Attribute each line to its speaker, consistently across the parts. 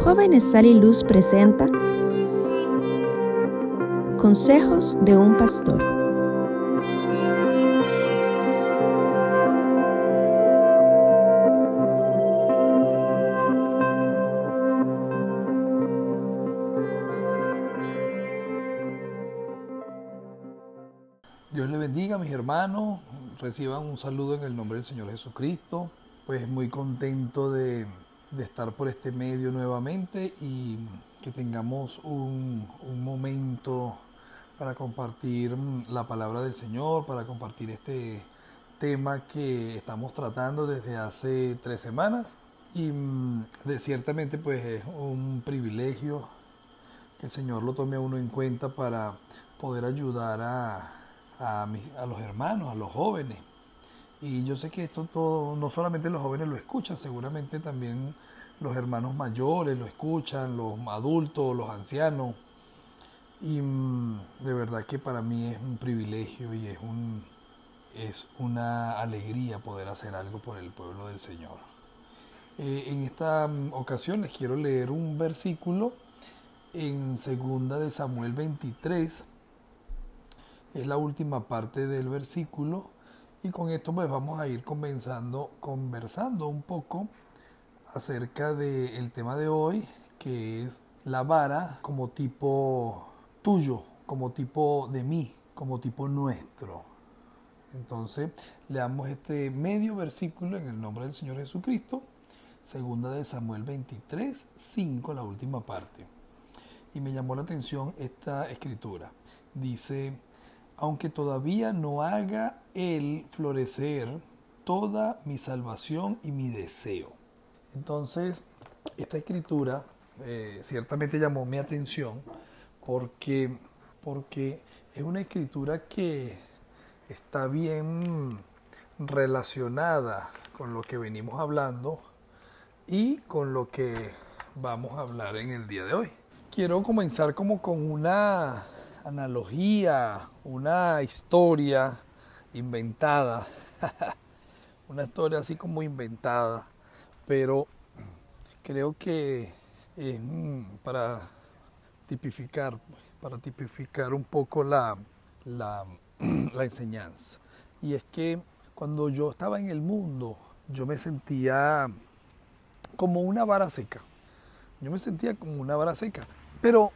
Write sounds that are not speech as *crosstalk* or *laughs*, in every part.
Speaker 1: Jóvenes Sal y Luz presenta Consejos de un Pastor.
Speaker 2: Dios le bendiga, mis hermanos. Reciban un saludo en el nombre del Señor Jesucristo. Pues muy contento de, de estar por este medio nuevamente y que tengamos un, un momento para compartir mm, la palabra del Señor, para compartir este tema que estamos tratando desde hace tres semanas. Y mm, de, ciertamente pues es un privilegio que el Señor lo tome a uno en cuenta para poder ayudar a, a, mis- a los hermanos, a los jóvenes. Y yo sé que esto todo, no solamente los jóvenes lo escuchan, seguramente también los hermanos mayores lo escuchan, los adultos, los ancianos. Y mm, de verdad que para mí es un privilegio y es, un, es una alegría poder hacer algo por el pueblo del Señor. Eh, en esta mm, ocasión les quiero leer un versículo en segunda de Samuel 23. Es la última parte del versículo y con esto pues vamos a ir comenzando, conversando un poco acerca del tema de hoy, que es la vara como tipo tuyo, como tipo de mí, como tipo nuestro. Entonces, leamos este medio versículo en el nombre del Señor Jesucristo, segunda de Samuel 23, 5, la última parte. Y me llamó la atención esta escritura. Dice, aunque todavía no haga Él florecer toda mi salvación y mi deseo. Entonces, esta escritura eh, ciertamente llamó mi atención porque, porque es una escritura que está bien relacionada con lo que venimos hablando y con lo que vamos a hablar en el día de hoy. Quiero comenzar como con una analogía, una historia inventada, *laughs* una historia así como inventada, pero creo que es mm, para tipificar, para tipificar un poco la, la, *clears throat* la enseñanza. Y es que cuando yo estaba en el mundo, yo me sentía como una vara seca. Yo me sentía como una vara seca. Pero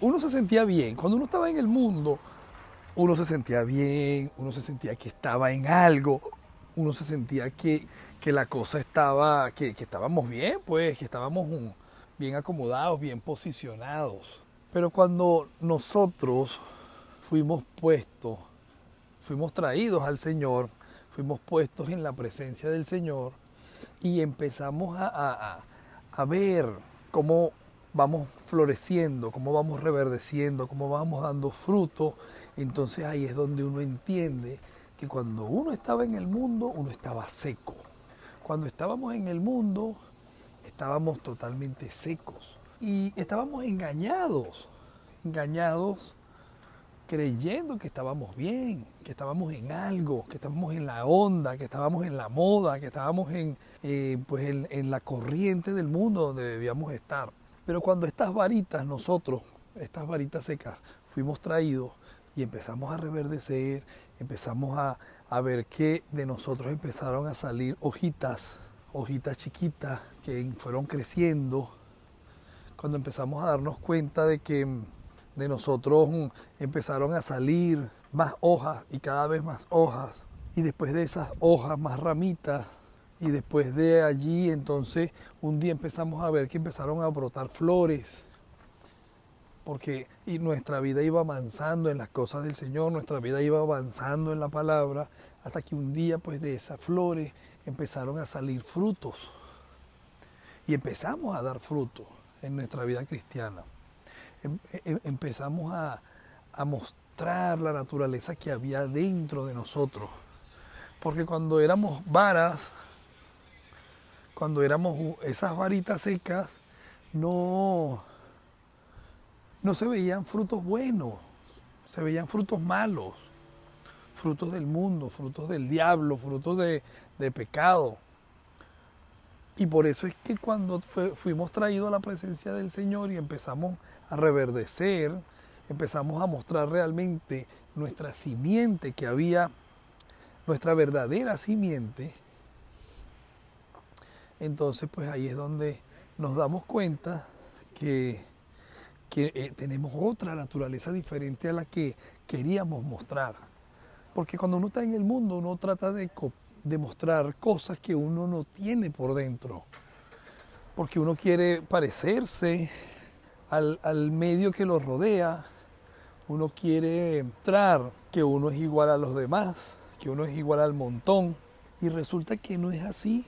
Speaker 2: uno se sentía bien. Cuando uno estaba en el mundo, uno se sentía bien, uno se sentía que estaba en algo, uno se sentía que, que la cosa estaba, que, que estábamos bien, pues, que estábamos bien acomodados, bien posicionados. Pero cuando nosotros fuimos puestos, fuimos traídos al Señor, fuimos puestos en la presencia del Señor y empezamos a- a- a ver cómo vamos floreciendo, cómo vamos reverdeciendo, cómo vamos dando fruto, entonces ahí es donde uno entiende que cuando uno estaba en el mundo, uno estaba seco. Cuando estábamos en el mundo, estábamos totalmente secos y estábamos engañados, engañados creyendo que estábamos bien, que estábamos en algo, que estábamos en la onda, que estábamos en la moda, que estábamos en, eh, pues en, en la corriente del mundo donde debíamos estar. Pero cuando estas varitas, nosotros, estas varitas secas, fuimos traídos y empezamos a reverdecer, empezamos a, a ver que de nosotros empezaron a salir hojitas, hojitas chiquitas que fueron creciendo, cuando empezamos a darnos cuenta de que mm, de nosotros mm, empezaron a salir más hojas y cada vez más hojas y después de esas hojas más ramitas y después de allí entonces un día empezamos a ver que empezaron a brotar flores porque y nuestra vida iba avanzando en las cosas del Señor, nuestra vida iba avanzando en la palabra, hasta que un día pues de esas flores empezaron a salir frutos y empezamos a dar frutos en nuestra vida cristiana. Em- em- empezamos a, a mostrar la naturaleza que había dentro de nosotros. Porque cuando éramos varas, cuando éramos esas varitas secas, no, no se veían frutos buenos, se veían frutos malos, frutos del mundo, frutos del diablo, frutos de, de pecado. Y por eso es que cuando fuimos traídos a la presencia del Señor y empezamos a reverdecer, empezamos a mostrar realmente nuestra simiente que había, nuestra verdadera simiente, entonces pues ahí es donde nos damos cuenta que, que eh, tenemos otra naturaleza diferente a la que queríamos mostrar. Porque cuando uno está en el mundo, uno trata de, de mostrar cosas que uno no tiene por dentro. Porque uno quiere parecerse al, al medio que lo rodea. Uno quiere mostrar que uno es igual a los demás, que uno es igual al montón. Y resulta que no es así.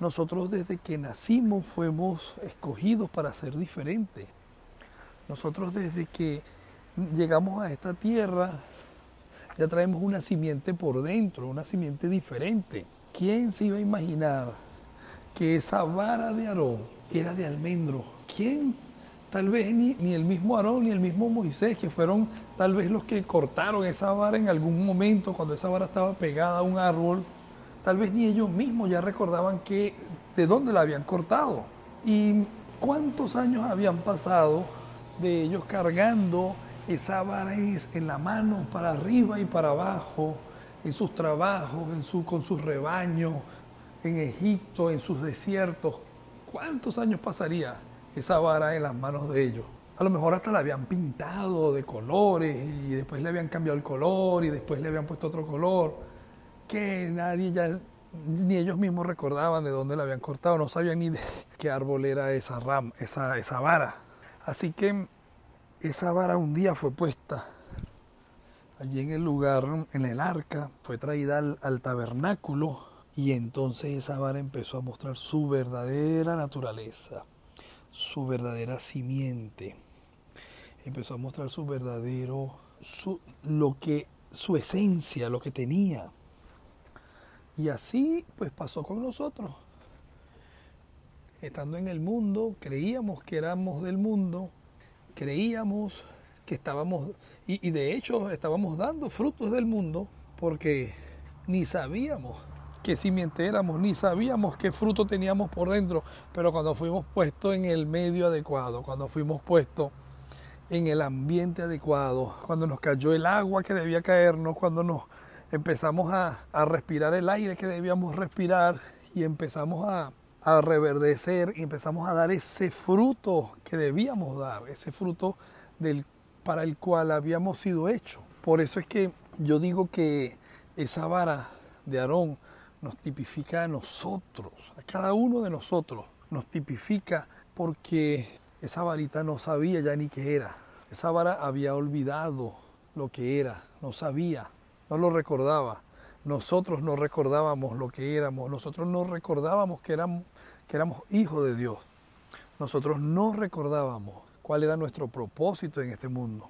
Speaker 2: Nosotros desde que nacimos fuimos escogidos para ser diferentes. Nosotros desde que llegamos a esta tierra ya traemos una simiente por dentro, una simiente diferente. ¿Quién se iba a imaginar que esa vara de Aarón era de almendro? ¿Quién? Tal vez ni, ni, el mismo Aarón ni el mismo Moisés, que fueron tal vez los que cortaron esa vara en algún momento cuando esa vara estaba pegada a un árbol. Tal vez ni ellos mismos ya recordaban que, de dónde la habían cortado. Y cuántos años habían pasado de ellos cargando esa vara en la mano para arriba y para abajo, en sus trabajos, en su, con sus rebaños, en Egipto, en sus desiertos. ¿Cuántos años pasaría esa vara en las manos de ellos? A lo mejor hasta la habían pintado de colores y después le habían cambiado el color y después le habían puesto otro color, que nadie ya, ni ellos mismos recordaban de dónde la habían cortado, no sabían ni de qué árbol era esa, ram, esa, esa vara. Así que esa vara un día fue puesta allí en el lugar, en el arca, fue traída al, tabernáculo y entonces esa vara empezó a mostrar su verdadera naturaleza, su verdadera simiente. Empezó a mostrar su verdadero, su, lo que, su esencia, lo que tenía. Y así pues pasó con nosotros. Estando en el mundo, creíamos que éramos del mundo, creíamos que estábamos, y, de hecho estábamos dando frutos del mundo porque ni sabíamos qué simiente éramos, ni sabíamos qué fruto teníamos por dentro, pero cuando fuimos puestos en el medio adecuado, cuando fuimos puestos en el ambiente adecuado, cuando nos cayó el agua que debía caernos, cuando nos empezamos a, a respirar el aire que debíamos respirar y empezamos a, a reverdecer y empezamos a dar ese fruto que debíamos dar, ese fruto del, para el cual habíamos sido hechos. Por eso es que yo digo que esa vara de Aarón nos tipifica a nosotros, a cada uno de nosotros, nos tipifica porque esa varita no sabía ya ni qué era. Esa vara había olvidado lo que era, no sabía, no lo recordaba. Nosotros no recordábamos lo que éramos, nosotros no recordábamos que éramos, que éramos hijos de Dios. Nosotros no recordábamos cuál era nuestro propósito en este mundo.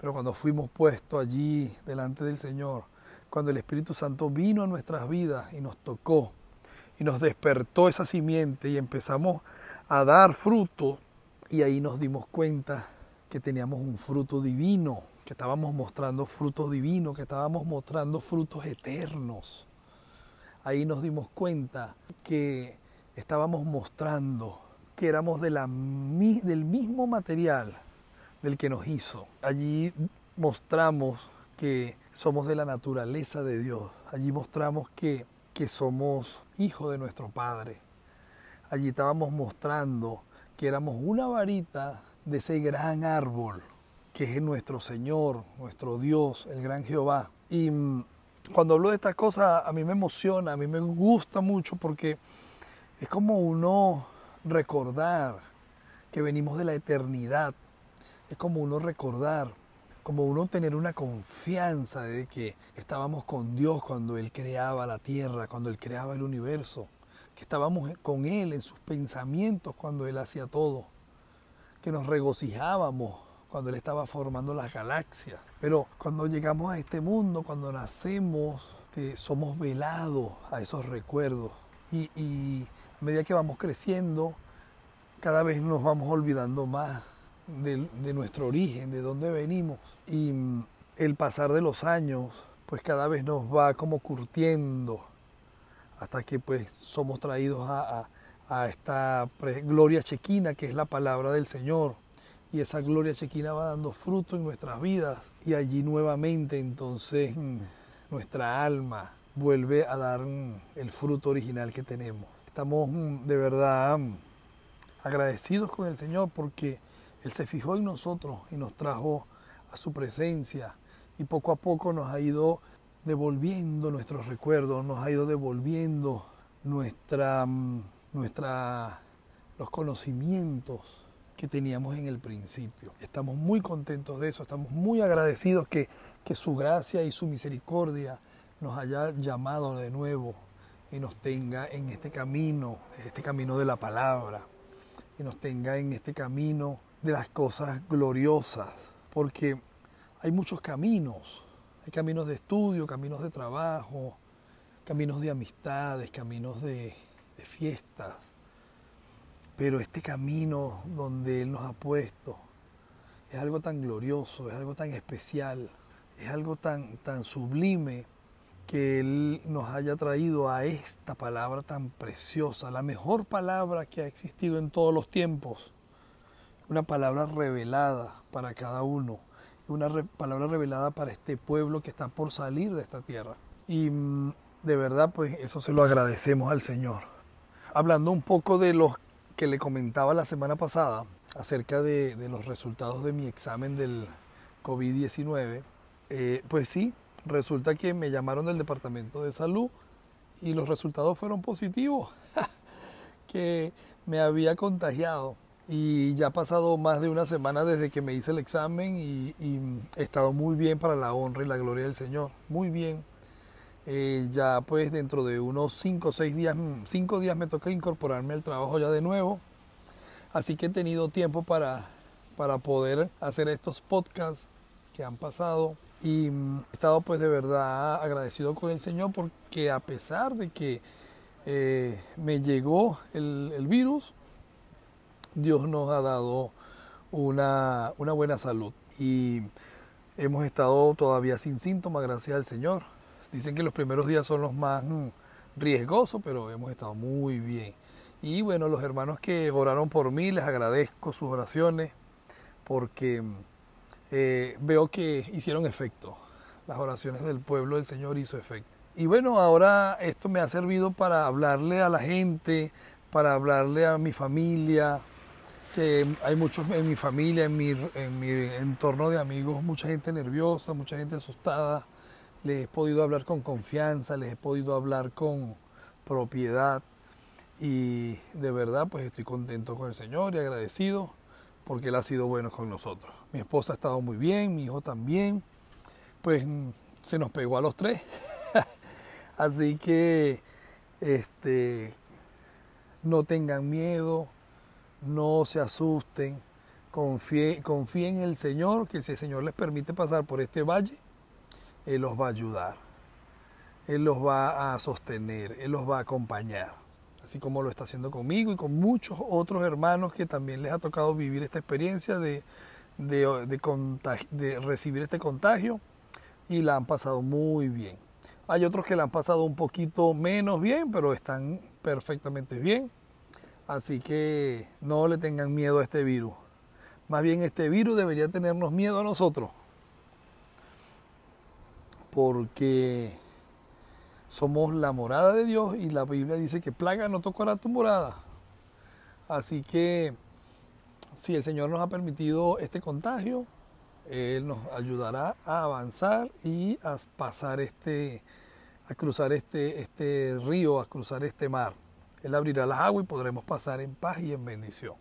Speaker 2: Pero cuando fuimos puestos allí delante del Señor, cuando el Espíritu Santo vino a nuestras vidas y nos tocó y nos despertó esa simiente y empezamos a dar fruto y ahí nos dimos cuenta que teníamos un fruto divino, que estábamos mostrando frutos divinos, que estábamos mostrando frutos eternos. Ahí nos dimos cuenta que estábamos mostrando que éramos de la, del mismo material del que nos hizo. Allí mostramos que somos de la naturaleza de Dios. Allí mostramos que, que somos hijos de nuestro Padre. Allí estábamos mostrando que éramos una varita de ese gran árbol que es nuestro Señor, nuestro Dios, el gran Jehová. Y mm, cuando hablo de estas cosas, a mí me emociona, a mí me gusta mucho porque es como uno recordar que venimos de la eternidad. Es como uno recordar, como uno tener una confianza de que estábamos con Dios cuando Él creaba la tierra, cuando Él creaba el universo, que estábamos con Él en sus pensamientos cuando Él hacía todo, que nos regocijábamos cuando Él estaba formando las galaxias. Pero cuando llegamos a este mundo, cuando nacemos, eh, somos velados a esos recuerdos. Y, a medida que vamos creciendo, cada vez nos vamos olvidando más de, nuestro origen, de dónde venimos. Y mm, el pasar de los años, pues cada vez nos va como curtiendo hasta que pues somos traídos a, a esta gloria chequina que es la palabra del Señor. Y esa gloria chequina va dando fruto en nuestras vidas y allí nuevamente entonces mm, nuestra alma vuelve a dar mm, el fruto original que tenemos. Estamos mm, de verdad agradecidos con el Señor porque Él se fijó en nosotros y nos trajo a su presencia y poco a poco nos ha ido devolviendo nuestros recuerdos, nos ha ido devolviendo nuestra, nuestra, los conocimientos que teníamos en el principio. Estamos muy contentos de eso, estamos muy agradecidos que, que su gracia y su misericordia nos haya llamado de nuevo y nos tenga en este camino, este camino de la palabra, y nos tenga en este camino de las cosas gloriosas, porque hay muchos caminos, hay caminos de estudio, caminos de trabajo, caminos de amistades, caminos de, de fiestas, pero este camino donde Él nos ha puesto es algo tan glorioso, es algo tan especial, es algo tan, tan sublime que Él nos haya traído a esta palabra tan preciosa, la mejor palabra que ha existido en todos los tiempos, una palabra revelada para cada uno, una palabra revelada para este pueblo que está por salir de esta tierra. Y mm, de verdad, pues eso se lo agradecemos al Señor. Hablando un poco de los que le comentaba la semana pasada acerca de, los resultados de mi examen del COVID-19, eh, pues sí, resulta que me llamaron del departamento de salud y los resultados fueron positivos, *laughs* que me había contagiado. Y ya ha pasado más de una semana desde que me hice el examen y, he estado muy bien para la honra y la gloria del Señor. Muy bien. Eh, ya pues dentro de unos 5 o 6 días, 5 días me toca incorporarme al trabajo ya de nuevo. Así que he tenido tiempo para, para poder hacer estos podcasts que han pasado. Y mm, he estado pues de verdad agradecido con el Señor porque a pesar de que eh, me llegó el, el, virus, Dios nos ha dado una, una buena salud. Y hemos estado todavía sin síntomas, gracias al Señor Dicen que los primeros días son los más mm, riesgosos, pero hemos estado muy bien. Y bueno, los hermanos que oraron por mí, les agradezco sus oraciones porque mm, eh, veo que hicieron efecto. Las oraciones del pueblo del Señor hizo efecto. Y bueno, ahora esto me ha servido para hablarle a la gente, para hablarle a mi familia, que hay muchos en mi familia, en mi, en mi entorno de amigos, mucha gente nerviosa, mucha gente asustada les he podido hablar con confianza, les he podido hablar con propiedad y de verdad pues estoy contento con el Señor y agradecido porque Él ha sido bueno con nosotros. Mi esposa ha estado muy bien, mi hijo también, pues se nos pegó a los tres. *laughs* Así que este, no tengan miedo, no se asusten, confíen, confíen en el Señor, que si el Señor les permite pasar por este valle, él los va a ayudar, Él los va a sostener, Él los va a acompañar, así como lo está haciendo conmigo y con muchos otros hermanos que también les ha tocado vivir esta experiencia de, de, recibir este contagio y la han pasado muy bien. Hay otros que la han pasado un poquito menos bien, pero están perfectamente bien. Así que no le tengan miedo a este virus. Más bien este virus debería tenernos miedo a nosotros porque somos la morada de Dios y la Biblia dice que plaga no tocará tu morada. Así que si el Señor nos ha permitido este contagio, Él nos ayudará a avanzar y a pasar este, a cruzar este, este río, a cruzar este mar. Él abrirá las aguas y podremos pasar en paz y en bendición.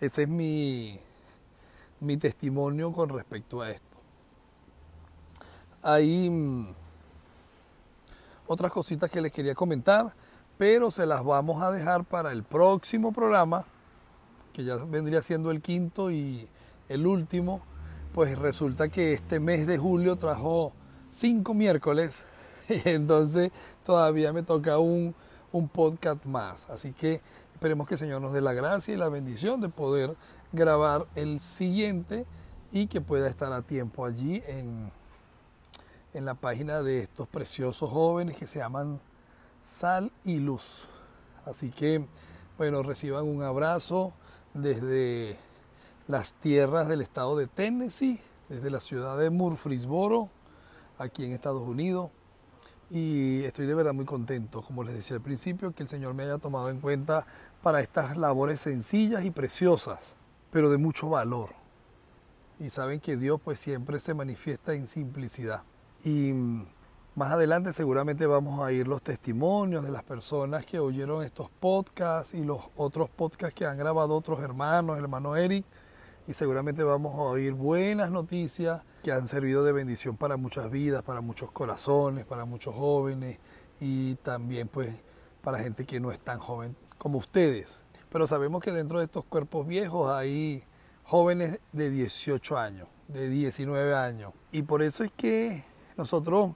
Speaker 2: Ese es mi, mi testimonio con respecto a esto. Hay mm, otras cositas que les quería comentar, pero se las vamos a dejar para el próximo programa, que ya vendría siendo el quinto y el último. Pues resulta que este mes de julio trajo cinco miércoles, *laughs* y entonces todavía me toca un, un podcast más. Así que esperemos que el Señor nos dé la gracia y la bendición de poder grabar el siguiente y que pueda estar a tiempo allí en en la página de estos preciosos jóvenes que se llaman Sal y Luz. Así que, bueno, reciban un abrazo desde las tierras del estado de Tennessee, desde la ciudad de Murfreesboro, aquí en Estados Unidos. Y estoy de verdad muy contento, como les decía al principio, que el Señor me haya tomado en cuenta para estas labores sencillas y preciosas, pero de mucho valor. Y saben que Dios pues siempre se manifiesta en simplicidad. Y más adelante seguramente vamos a oír los testimonios de las personas que oyeron estos podcasts y los otros podcasts que han grabado otros hermanos, hermano Eric, y seguramente vamos a oír buenas noticias que han servido de bendición para muchas vidas, para muchos corazones, para muchos jóvenes y también pues para gente que no es tan joven como ustedes. Pero sabemos que dentro de estos cuerpos viejos hay jóvenes de 18 años, de 19 años. Y por eso es que nosotros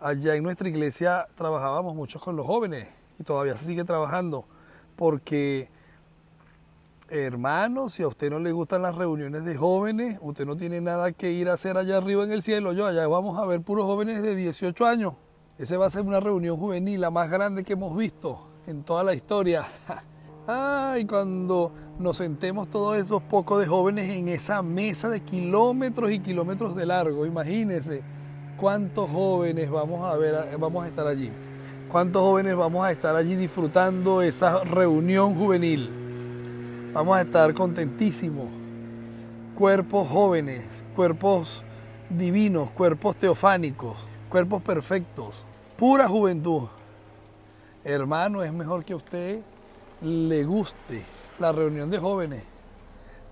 Speaker 2: allá en nuestra iglesia trabajábamos mucho con los jóvenes y todavía se sigue trabajando porque hermanos, si a usted no le gustan las reuniones de jóvenes, usted no tiene nada que ir a hacer allá arriba en el cielo. Yo allá vamos a ver puros jóvenes de 18 años. Ese va a ser una reunión juvenil, la más grande que hemos visto en toda la historia. *laughs* Ay, cuando nos sentemos todos esos pocos de jóvenes en esa mesa de kilómetros y kilómetros de largo, imagínense cuántos jóvenes vamos a ver, vamos a estar allí. Cuántos jóvenes vamos a estar allí disfrutando esa reunión juvenil. Vamos a estar contentísimos. Cuerpos jóvenes, cuerpos divinos, cuerpos teofánicos, cuerpos perfectos, pura juventud. Hermano, es mejor que a usted le guste la reunión de jóvenes,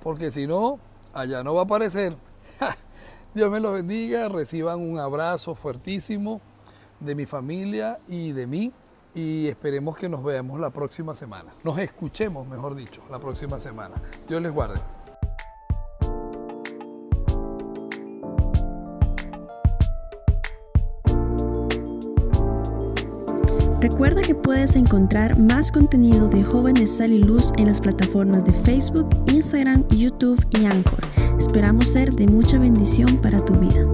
Speaker 2: porque si no, allá no va a aparecer. *laughs* Dios me los bendiga, reciban un abrazo fuertísimo de mi familia y de mí y esperemos que nos veamos la próxima semana. Nos escuchemos, mejor dicho, la próxima semana. Dios les guarde.
Speaker 1: Recuerda que puedes encontrar más contenido de Jóvenes Sal y Luz en las plataformas de Facebook, Instagram, YouTube y Anchor. Esperamos ser de mucha bendición para tu vida.